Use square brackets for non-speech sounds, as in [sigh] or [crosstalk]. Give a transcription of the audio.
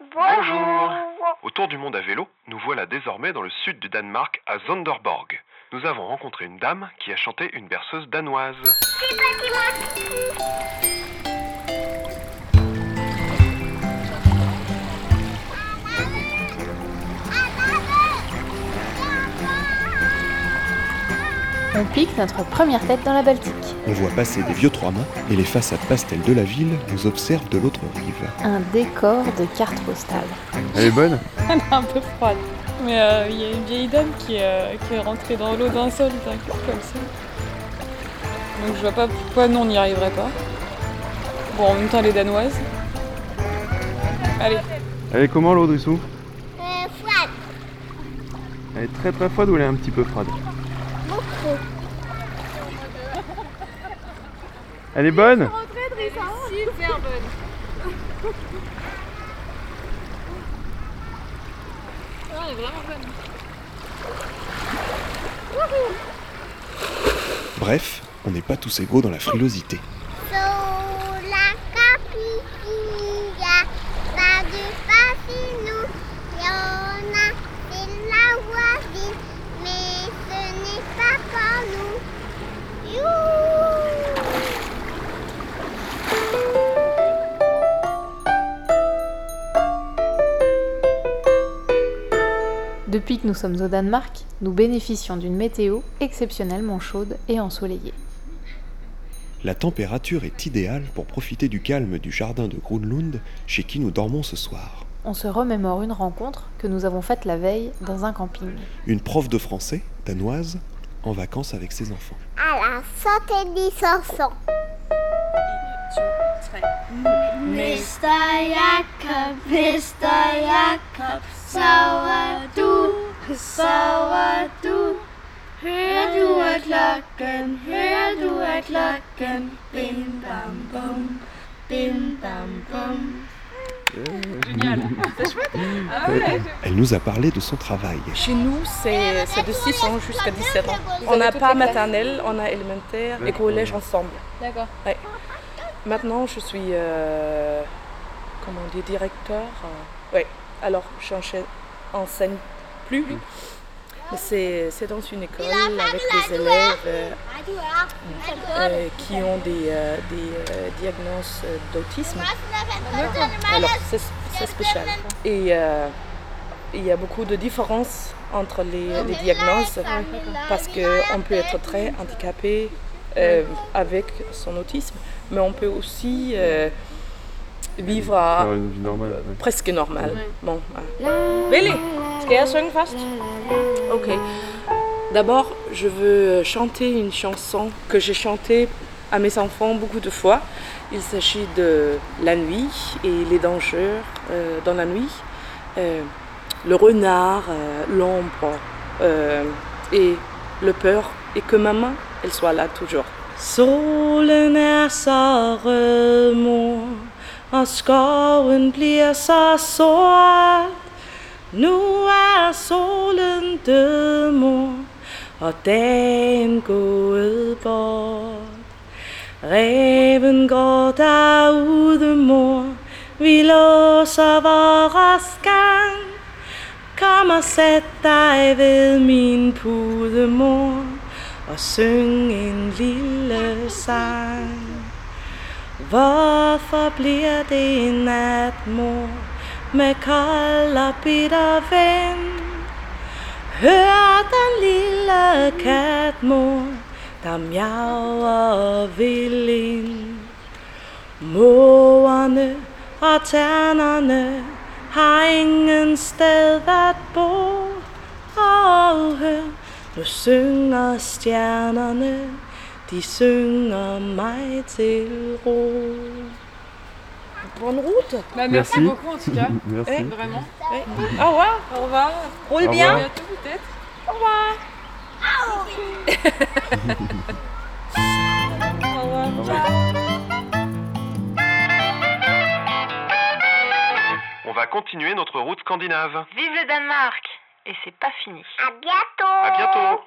Bonjour. Autour du monde à vélo, nous voilà désormais dans le sud du Danemark, à Zonderborg. Nous avons rencontré une dame qui a chanté une berceuse danoise. On pique notre première tête dans la Baltique. On voit passer des vieux trois-mâts et les façades pastel de la ville nous observent de l'autre rive. Un décor de carte postale. Elle est bonne [laughs] Elle est un peu froide. Mais euh, il y a une vieille dame qui, euh, qui est rentrée dans l'eau d'un seul, t'inquiète, comme ça. Donc je vois pas pourquoi nous on n'y arriverait pas. Bon, en même temps, elle est danoise. Allez, Elle est comment l'eau dessous? Euh, froide, Elle est très très froide ou elle est un petit peu froide? Elle est bonne super bonne. Ah, elle est vraiment bonne. Bref, on n'est pas tous égaux dans la frilosité. Depuis que nous sommes au Danemark, nous bénéficions d'une météo exceptionnellement chaude et ensoleillée. La température est idéale pour profiter du calme du jardin de Grunlund chez qui nous dormons ce soir. On se remémore une rencontre que nous avons faite la veille dans un camping. Une prof de français, danoise, en vacances avec ses enfants. À la santé des chansons. Mr. Jakob, Mr. Jakob, er du. Hører du af klokken, hører du af klokken, bim bam bum, bim bam bum. Génial. C'est chouette. Ah ouais. Elle nous a parlé de son travail. Chez nous, c'est c'est de 6 ans jusqu'à 17 ans. On n'a pas maternelle, on a élémentaire et collège ensemble. D'accord. Maintenant, je suis, euh, comment on dit, directeur. oui, alors je n'enseigne enseigne plus. Mais c'est dans une école avec des élèves euh, euh, qui ont des, euh, des euh, diagnoses d'autisme. Alors, c'est spécial. Et euh, il y a beaucoup de différences entre les, les diagnoses parce qu'on peut être très handicapé euh, avec son autisme, mais on peut aussi euh, vivre à presque normal. Bon, voilà. Willy, skal jeg synge først? Ok. D'abord, je veux chanter une chanson que j'ai chantée à mes enfants beaucoup de fois. Il s'agit de la nuit et les dangers euh, dans la nuit. Euh, le renard, euh, l'ombre euh, et le peur. Et que maman, elle soit là toujours. Solen er så rød, mor, og skoven bliver så sort. Nu er solen død, mor, og dagen gået bort. Reven går derude, mor, vi låser vores gang. Kom og sæt dig ved min pude, mor, og syng en lille sang. Hvorfor bliver det en nat, mor, med kold og bitter vind? Hør den lille kat, mor, der miaver vil ind. Morerne og ternerne har ingen sted at bo. Og hør, nu synger stjernerne, de synger mig til ro. Bonne route. Bah, merci, beaucoup en tout cas. [laughs] Merci. Eh, Vraiment. Au revoir. Au revoir. Roule Au bien. revoir. bientôt peut-être. Au revoir. Au revoir. On va continuer notre route scandinave. Vive le Danemark Et c'est pas fini. À bientôt. À bientôt